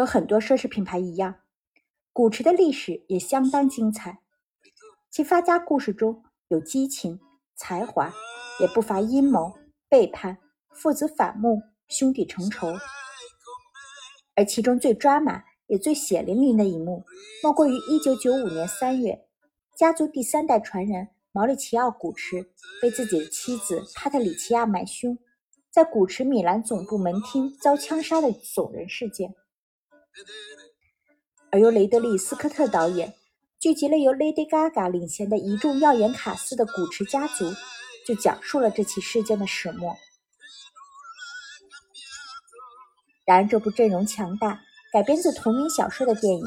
和很多奢侈品牌一样，古驰的历史也相当精彩。其发家故事中有激情、才华，也不乏阴谋、背叛、父子反目、兄弟成仇。而其中最抓马也最血淋淋的一幕，莫过于1995年3月，家族第三代传人毛里奇奥·古驰被自己的妻子帕特里奇亚买凶，在古驰米兰总部门厅遭枪杀的耸人事件。而由雷德利·斯科特导演。聚集了由 Lady Gaga 领衔的一众耀眼卡司的古驰家族，就讲述了这起事件的始末。然而，这部阵容强大、改编自同名小说的电影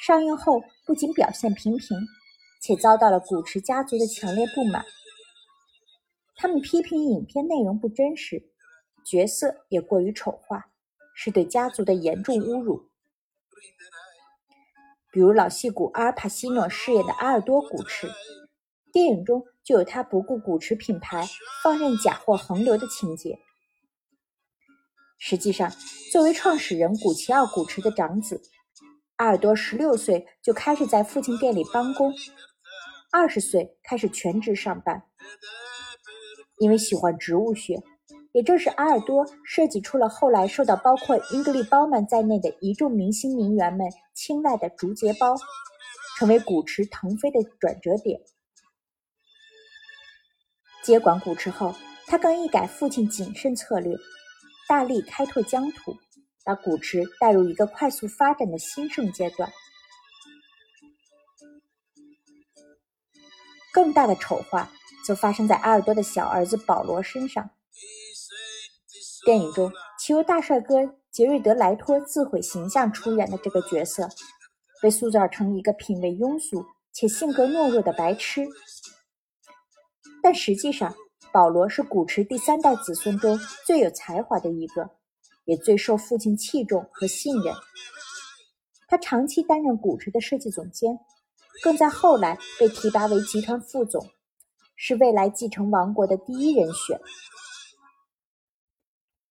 上映后，不仅表现平平，且遭到了古驰家族的强烈不满。他们批评影片内容不真实，角色也过于丑化，是对家族的严重侮辱。比如老戏骨阿尔帕西诺饰演的阿尔多·古驰，电影中就有他不顾古驰品牌放任假货横流的情节。实际上，作为创始人古奇奥·古驰的长子，阿尔多十六岁就开始在父亲店里帮工，二十岁开始全职上班。因为喜欢植物学。也正是阿尔多设计出了后来受到包括英格丽·褒曼在内的一众明星名媛们青睐的竹节包，成为古驰腾飞的转折点。接管古驰后，他更一改父亲谨慎策略，大力开拓疆土，把古驰带入一个快速发展的兴盛阶段。更大的丑化则发生在阿尔多的小儿子保罗身上。电影中，其由大帅哥杰瑞德·莱托自毁形象出演的这个角色，被塑造成一个品味庸俗且性格懦弱的白痴。但实际上，保罗是古驰第三代子孙中最有才华的一个，也最受父亲器重和信任。他长期担任古驰的设计总监，更在后来被提拔为集团副总，是未来继承王国的第一人选。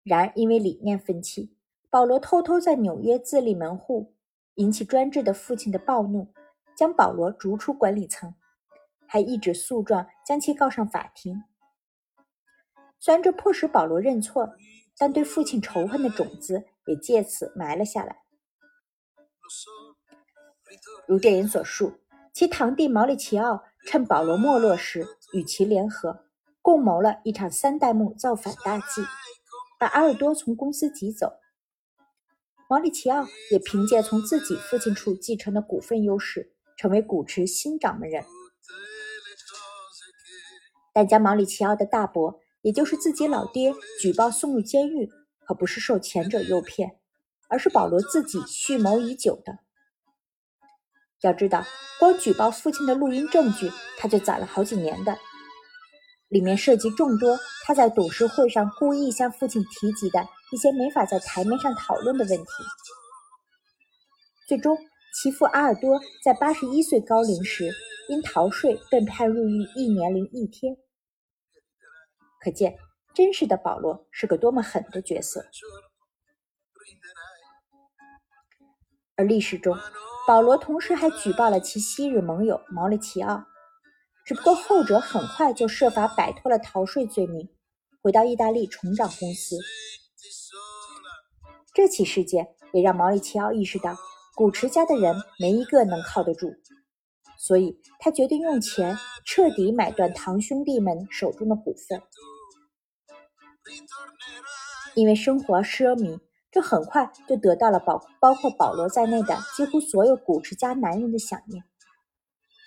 然而，因为理念分歧，保罗偷偷在纽约自立门户，引起专制的父亲的暴怒，将保罗逐出管理层，还一纸诉状将其告上法庭。虽然这迫使保罗认错，但对父亲仇恨的种子也借此埋了下来。如电影所述，其堂弟毛里奇奥趁保罗没落时与其联合，共谋了一场三代目造反大计。把阿尔多从公司挤走，毛里奇奥也凭借从自己父亲处继承的股份优势，成为古驰新掌门人。但将毛里奇奥的大伯，也就是自己老爹举报送入监狱，可不是受前者诱骗，而是保罗自己蓄谋已久的。要知道，光举报父亲的录音证据，他就攒了好几年的。里面涉及众多他在董事会上故意向父亲提及的一些没法在台面上讨论的问题。最终，其父阿尔多在八十一岁高龄时因逃税被判入狱一年零一天。可见，真实的保罗是个多么狠的角色。而历史中，保罗同时还举报了其昔日盟友毛里奇奥。只不过后者很快就设法摆脱了逃税罪名，回到意大利重掌公司。这起事件也让毛里奇奥意识到，古驰家的人没一个能靠得住，所以他决定用钱彻底买断堂兄弟们手中的股份。因为生活奢靡，这很快就得到了保包括保罗在内的几乎所有古驰家男人的响应。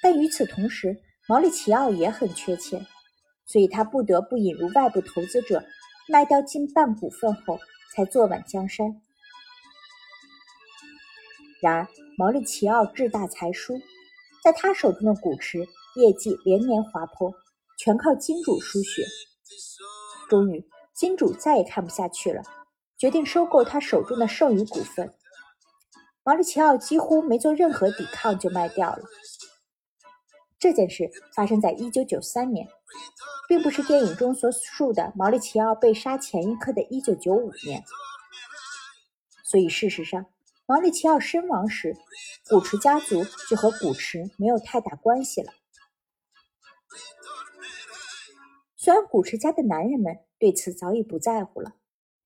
但与此同时，毛里奇奥也很缺钱，所以他不得不引入外部投资者，卖掉近半股份后，才坐稳江山。然而，毛里奇奥志大才疏，在他手中的古驰业绩连年滑坡，全靠金主输血。终于，金主再也看不下去了，决定收购他手中的剩余股份。毛里奇奥几乎没做任何抵抗就卖掉了。这件事发生在一九九三年，并不是电影中所述的毛里奇奥被杀前一刻的一九九五年。所以，事实上，毛利齐奥身亡时，古池家族就和古池没有太大关系了。虽然古池家的男人们对此早已不在乎了，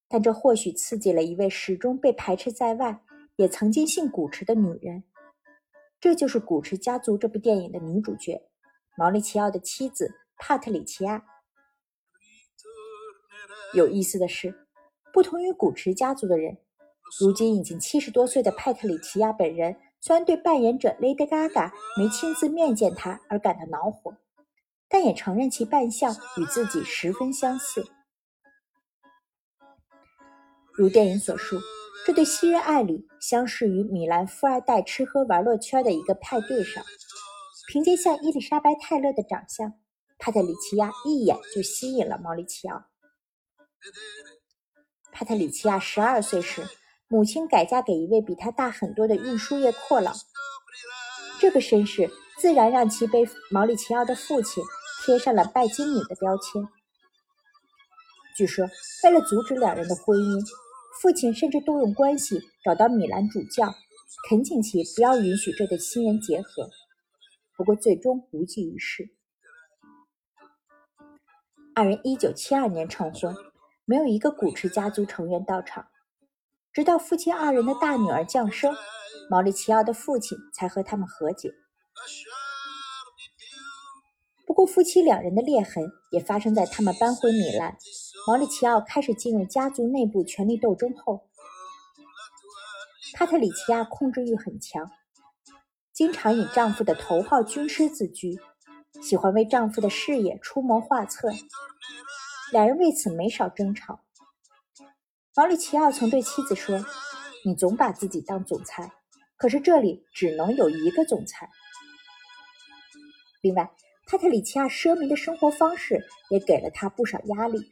但这或许刺激了一位始终被排斥在外、也曾经姓古池的女人。这就是《古驰家族》这部电影的女主角毛利齐奥的妻子帕特里奇亚。有意思的是，不同于古驰家族的人，如今已经七十多岁的帕特里奇亚本人，虽然对扮演者 Lady Gaga 没亲自面见她而感到恼火。但也承认其扮相与自己十分相似。如电影所述，这对昔日爱侣相识于米兰富二代吃喝玩乐圈的一个派对上。凭借像伊丽莎白·泰勒的长相，帕特里奇亚一眼就吸引了毛里奇奥。帕特里奇亚十二岁时，母亲改嫁给一位比他大很多的运输业阔佬，这个身世自然让其被毛里奇奥的父亲。贴上了拜金女的标签。据说，为了阻止两人的婚姻，父亲甚至动用关系找到米兰主教，恳请其不要允许这对新人结合。不过，最终无济于事。二人一九七二年成婚，没有一个古驰家族成员到场。直到夫妻二人的大女儿降生，毛里奇奥的父亲才和他们和解。不，夫妻两人的裂痕也发生在他们搬回米兰，毛里奇奥开始进入家族内部权力斗争后。帕特里奇亚控制欲很强，经常以丈夫的头号军师自居，喜欢为丈夫的事业出谋划策，两人为此没少争吵。毛里奇奥曾对妻子说：“你总把自己当总裁，可是这里只能有一个总裁。”另外。帕特里奇亚奢靡的生活方式也给了他不少压力。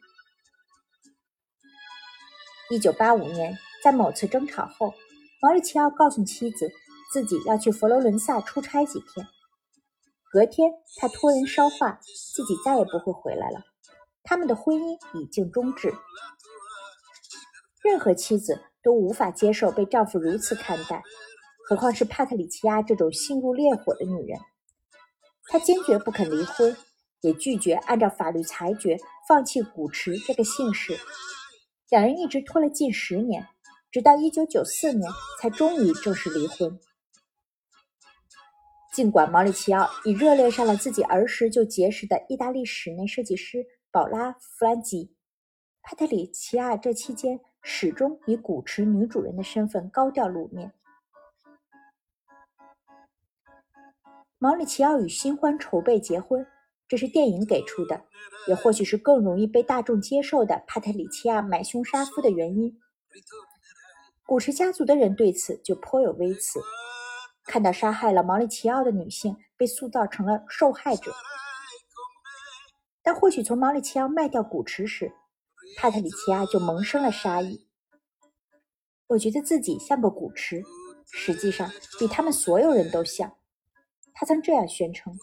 一九八五年，在某次争吵后，毛里奇奥告诉妻子自己要去佛罗伦萨出差几天。隔天，他托人捎话，自己再也不会回来了。他们的婚姻已经终止。任何妻子都无法接受被丈夫如此看待，何况是帕特里奇亚这种心如烈火的女人。他坚决不肯离婚，也拒绝按照法律裁决放弃古池这个姓氏。两人一直拖了近十年，直到1994年才终于正式离婚。尽管毛里奇奥已热恋上了自己儿时就结识的意大利室内设计师宝拉·弗兰吉，帕特里奇亚这期间始终以古池女主人的身份高调露面。毛里奇奥与新欢筹备结婚，这是电影给出的，也或许是更容易被大众接受的帕特里奇亚买凶杀夫的原因。古驰家族的人对此就颇有微词，看到杀害了毛里奇奥的女性被塑造成了受害者。但或许从毛里奇奥卖掉古驰时，帕特里奇亚就萌生了杀意。我觉得自己像个古驰，实际上比他们所有人都像。他曾这样宣称：“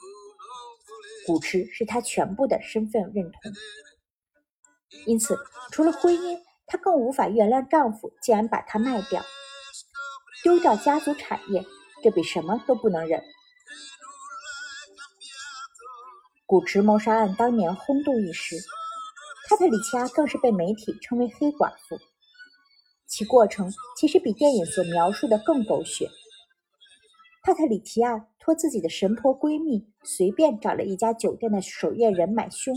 古驰是他全部的身份认同。”因此，除了婚姻，她更无法原谅丈夫竟然把她卖掉，丢掉家族产业，这比什么都不能忍。古驰谋杀案当年轰动一时，帕特里奇亚更是被媒体称为“黑寡妇”，其过程其实比电影所描述的更狗血。帕特里奇亚。托自己的神婆闺蜜随便找了一家酒店的守夜人买凶，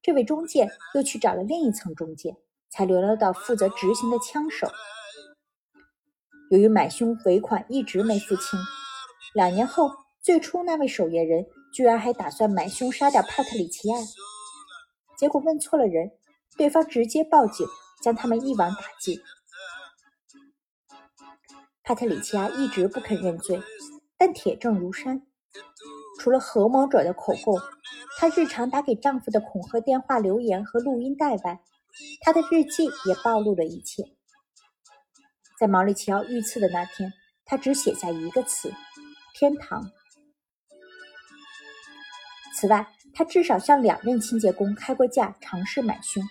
这位中介又去找了另一层中介，才联络到负责执行的枪手。由于买凶尾款一直没付清，两年后，最初那位守夜人居然还打算买凶杀掉帕特里奇亚，结果问错了人，对方直接报警，将他们一网打尽。帕特里奇亚一直不肯认罪。但铁证如山，除了合谋者的口供，她日常打给丈夫的恐吓电话、留言和录音带外，她的日记也暴露了一切。在毛里奇奥遇刺的那天，她只写下一个词：“天堂。”此外，她至少向两任清洁工开过价，尝试买凶，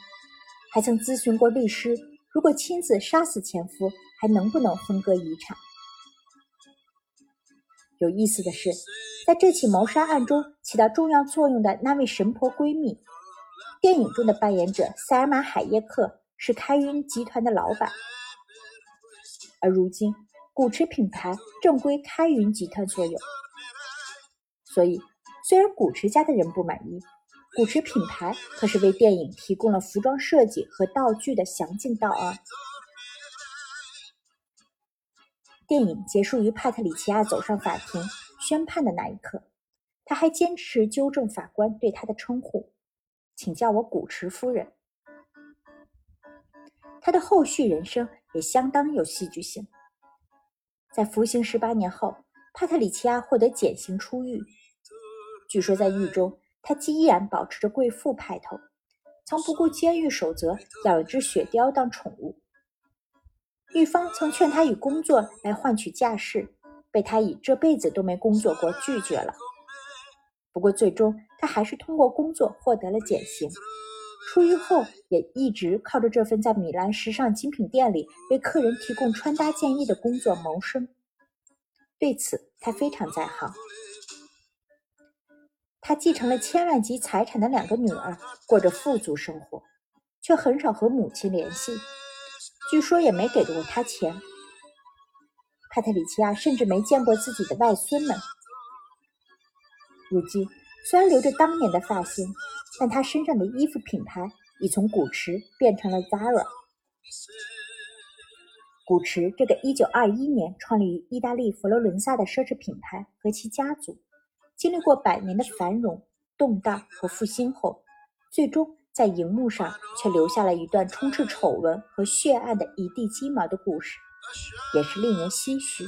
还曾咨询过律师如果亲自杀死前夫，还能不能分割遗产？有意思的是，在这起谋杀案中起到重要作用的那位神婆闺蜜，电影中的扮演者塞尔玛·海耶克是开云集团的老板，而如今古驰品牌正归开云集团所有。所以，虽然古驰家的人不满意，古驰品牌可是为电影提供了服装设计和道具的详尽道案。电影结束于帕特里奇亚走上法庭宣判的那一刻，他还坚持纠正法官对他的称呼，请叫我古驰夫人。他的后续人生也相当有戏剧性。在服刑十八年后，帕特里奇亚获得减刑出狱。据说在狱中，他依然保持着贵妇派头，曾不顾监狱守则养一只雪貂当宠物。玉芳曾劝他以工作来换取假释，被他以这辈子都没工作过拒绝了。不过最终他还是通过工作获得了减刑。出狱后也一直靠着这份在米兰时尚精品店里为客人提供穿搭建议的工作谋生。对此他非常在行。他继承了千万级财产的两个女儿过着富足生活，却很少和母亲联系。据说也没给过他钱。帕特里奇亚甚至没见过自己的外孙们。如今虽然留着当年的发型，但他身上的衣服品牌已从古驰变成了 Zara。古驰这个1921年创立于意大利佛罗伦萨的奢侈品牌和其家族，经历过百年的繁荣、动荡和复兴后，最终。在荧幕上却留下了一段充斥丑闻和血案的一地鸡毛的故事，也是令人唏嘘。